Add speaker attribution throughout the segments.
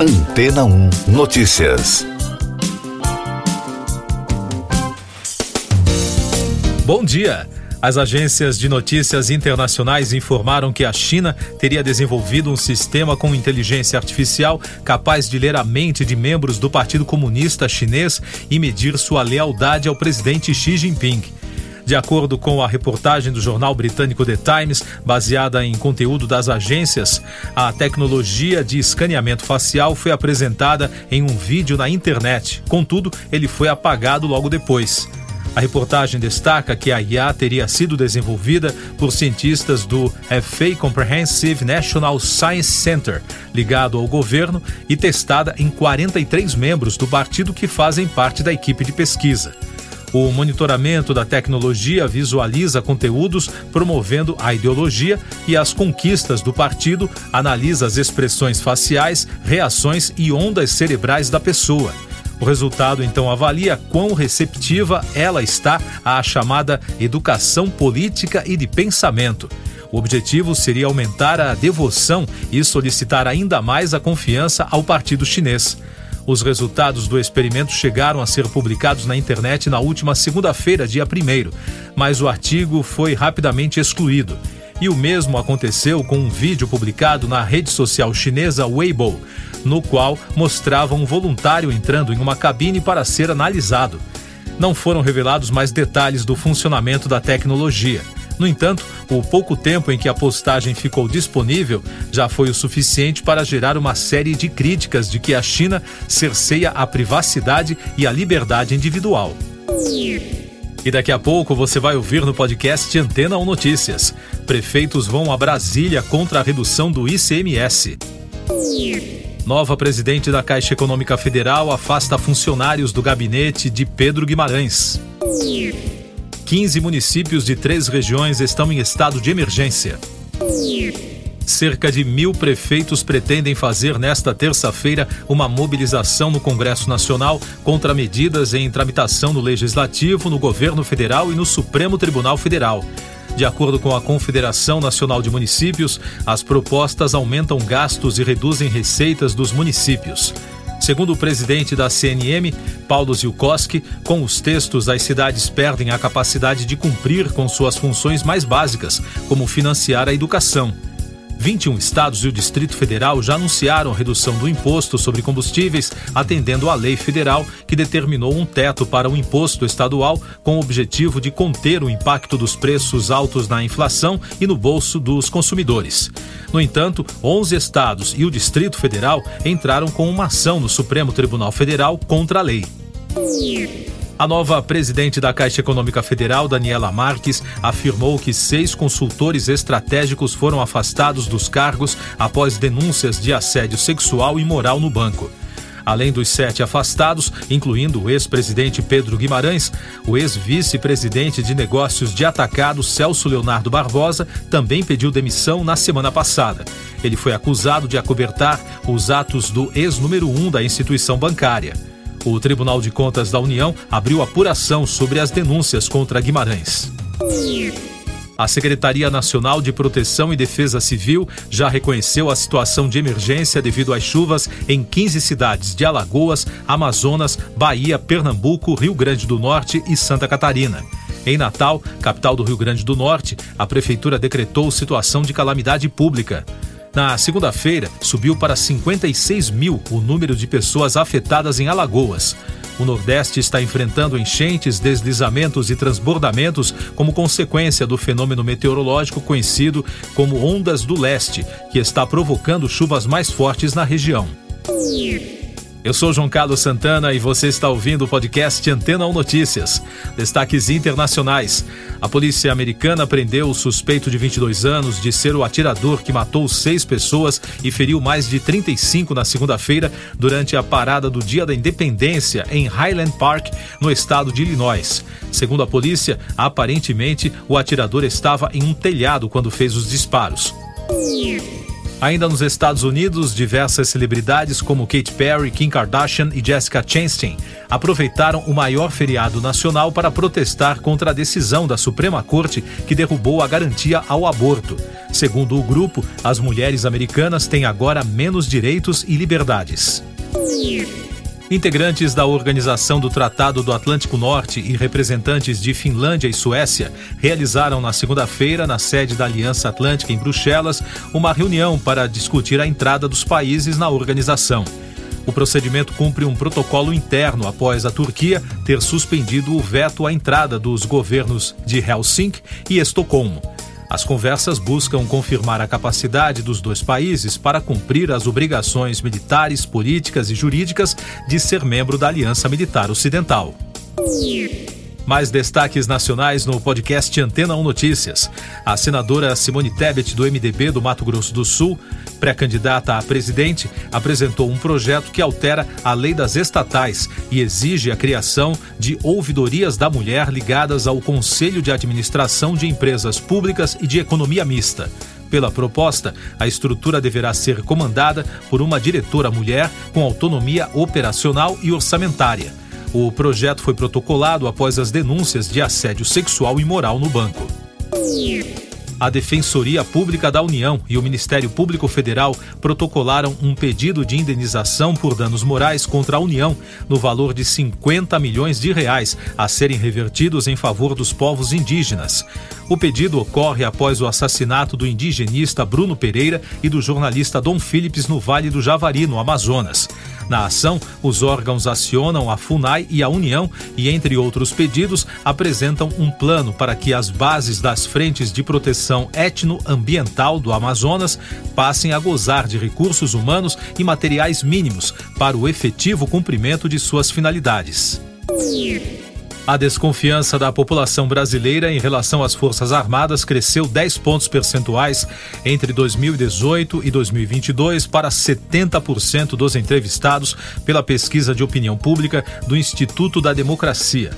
Speaker 1: Antena 1 Notícias.
Speaker 2: Bom dia. As agências de notícias internacionais informaram que a China teria desenvolvido um sistema com inteligência artificial capaz de ler a mente de membros do Partido Comunista Chinês e medir sua lealdade ao presidente Xi Jinping. De acordo com a reportagem do jornal britânico The Times, baseada em conteúdo das agências, a tecnologia de escaneamento facial foi apresentada em um vídeo na internet. Contudo, ele foi apagado logo depois. A reportagem destaca que a IA teria sido desenvolvida por cientistas do FA Comprehensive National Science Center, ligado ao governo, e testada em 43 membros do partido que fazem parte da equipe de pesquisa. O monitoramento da tecnologia visualiza conteúdos promovendo a ideologia e as conquistas do partido, analisa as expressões faciais, reações e ondas cerebrais da pessoa. O resultado então avalia quão receptiva ela está à chamada educação política e de pensamento. O objetivo seria aumentar a devoção e solicitar ainda mais a confiança ao partido chinês. Os resultados do experimento chegaram a ser publicados na internet na última segunda-feira, dia 1, mas o artigo foi rapidamente excluído. E o mesmo aconteceu com um vídeo publicado na rede social chinesa Weibo, no qual mostrava um voluntário entrando em uma cabine para ser analisado. Não foram revelados mais detalhes do funcionamento da tecnologia. No entanto, o pouco tempo em que a postagem ficou disponível já foi o suficiente para gerar uma série de críticas de que a China cerceia a privacidade e a liberdade individual. E daqui a pouco você vai ouvir no podcast Antena 1 Notícias. Prefeitos vão a Brasília contra a redução do ICMS. Nova presidente da Caixa Econômica Federal afasta funcionários do gabinete de Pedro Guimarães. 15 municípios de três regiões estão em estado de emergência. Cerca de mil prefeitos pretendem fazer nesta terça-feira uma mobilização no Congresso Nacional contra medidas em tramitação no Legislativo, no Governo Federal e no Supremo Tribunal Federal. De acordo com a Confederação Nacional de Municípios, as propostas aumentam gastos e reduzem receitas dos municípios. Segundo o presidente da CNM, Paulo Zilkowski, com os textos, as cidades perdem a capacidade de cumprir com suas funções mais básicas, como financiar a educação. 21 estados e o Distrito Federal já anunciaram redução do imposto sobre combustíveis, atendendo à lei federal que determinou um teto para o imposto estadual com o objetivo de conter o impacto dos preços altos na inflação e no bolso dos consumidores. No entanto, 11 estados e o Distrito Federal entraram com uma ação no Supremo Tribunal Federal contra a lei. A nova presidente da Caixa Econômica Federal, Daniela Marques, afirmou que seis consultores estratégicos foram afastados dos cargos após denúncias de assédio sexual e moral no banco. Além dos sete afastados, incluindo o ex-presidente Pedro Guimarães, o ex-vice-presidente de negócios de atacado Celso Leonardo Barbosa também pediu demissão na semana passada. Ele foi acusado de acobertar os atos do ex-número um da instituição bancária. O Tribunal de Contas da União abriu apuração sobre as denúncias contra Guimarães. A Secretaria Nacional de Proteção e Defesa Civil já reconheceu a situação de emergência devido às chuvas em 15 cidades de Alagoas, Amazonas, Bahia, Pernambuco, Rio Grande do Norte e Santa Catarina. Em Natal, capital do Rio Grande do Norte, a Prefeitura decretou situação de calamidade pública. Na segunda-feira, subiu para 56 mil o número de pessoas afetadas em Alagoas. O Nordeste está enfrentando enchentes, deslizamentos e transbordamentos como consequência do fenômeno meteorológico conhecido como Ondas do Leste, que está provocando chuvas mais fortes na região. Eu sou João Carlos Santana e você está ouvindo o podcast Antena 1 Notícias. Destaques internacionais. A polícia americana prendeu o suspeito de 22 anos de ser o atirador que matou seis pessoas e feriu mais de 35 na segunda-feira durante a parada do Dia da Independência em Highland Park, no estado de Illinois. Segundo a polícia, aparentemente o atirador estava em um telhado quando fez os disparos. Ainda nos Estados Unidos, diversas celebridades como Katy Perry, Kim Kardashian e Jessica Chastain aproveitaram o maior feriado nacional para protestar contra a decisão da Suprema Corte que derrubou a garantia ao aborto. Segundo o grupo, as mulheres americanas têm agora menos direitos e liberdades. Integrantes da Organização do Tratado do Atlântico Norte e representantes de Finlândia e Suécia realizaram na segunda-feira, na sede da Aliança Atlântica em Bruxelas, uma reunião para discutir a entrada dos países na organização. O procedimento cumpre um protocolo interno após a Turquia ter suspendido o veto à entrada dos governos de Helsinki e Estocolmo. As conversas buscam confirmar a capacidade dos dois países para cumprir as obrigações militares, políticas e jurídicas de ser membro da Aliança Militar Ocidental. Mais destaques nacionais no podcast Antena 1 Notícias. A senadora Simone Tebet, do MDB do Mato Grosso do Sul, pré-candidata a presidente, apresentou um projeto que altera a lei das estatais e exige a criação de ouvidorias da mulher ligadas ao Conselho de Administração de Empresas Públicas e de Economia Mista. Pela proposta, a estrutura deverá ser comandada por uma diretora mulher com autonomia operacional e orçamentária. O projeto foi protocolado após as denúncias de assédio sexual e moral no banco. A Defensoria Pública da União e o Ministério Público Federal protocolaram um pedido de indenização por danos morais contra a União no valor de 50 milhões de reais a serem revertidos em favor dos povos indígenas. O pedido ocorre após o assassinato do indigenista Bruno Pereira e do jornalista Dom Phillips no Vale do Javari, no Amazonas. Na ação, os órgãos acionam a FUNAI e a União e, entre outros pedidos, apresentam um plano para que as bases das frentes de proteção etnoambiental do Amazonas passem a gozar de recursos humanos e materiais mínimos para o efetivo cumprimento de suas finalidades. A desconfiança da população brasileira em relação às Forças Armadas cresceu 10 pontos percentuais entre 2018 e 2022 para 70% dos entrevistados pela pesquisa de opinião pública do Instituto da Democracia.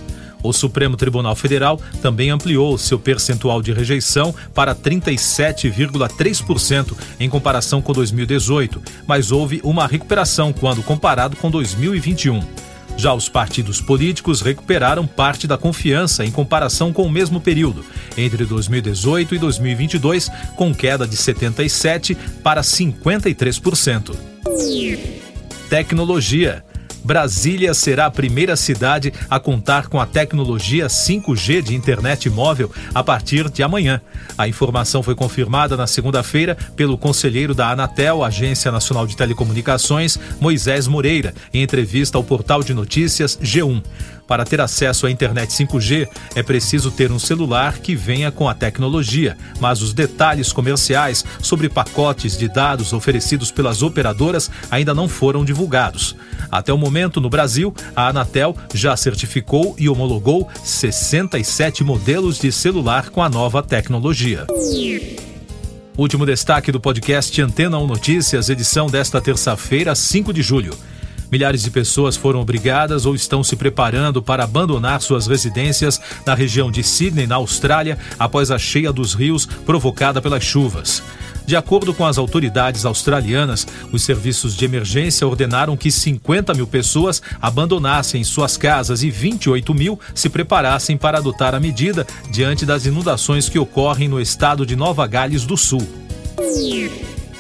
Speaker 2: O Supremo Tribunal Federal também ampliou seu percentual de rejeição para 37,3% em comparação com 2018, mas houve uma recuperação quando comparado com 2021. Já os partidos políticos recuperaram parte da confiança em comparação com o mesmo período, entre 2018 e 2022, com queda de 77% para 53%. Tecnologia. Brasília será a primeira cidade a contar com a tecnologia 5G de internet móvel a partir de amanhã. A informação foi confirmada na segunda-feira pelo conselheiro da Anatel, Agência Nacional de Telecomunicações, Moisés Moreira, em entrevista ao portal de notícias G1. Para ter acesso à internet 5G, é preciso ter um celular que venha com a tecnologia, mas os detalhes comerciais sobre pacotes de dados oferecidos pelas operadoras ainda não foram divulgados. Até o momento, no Brasil, a Anatel já certificou e homologou 67 modelos de celular com a nova tecnologia. Último destaque do podcast Antena 1 Notícias, edição desta terça-feira, 5 de julho. Milhares de pessoas foram obrigadas ou estão se preparando para abandonar suas residências na região de Sydney, na Austrália, após a cheia dos rios provocada pelas chuvas. De acordo com as autoridades australianas, os serviços de emergência ordenaram que 50 mil pessoas abandonassem suas casas e 28 mil se preparassem para adotar a medida diante das inundações que ocorrem no estado de Nova Gales do Sul.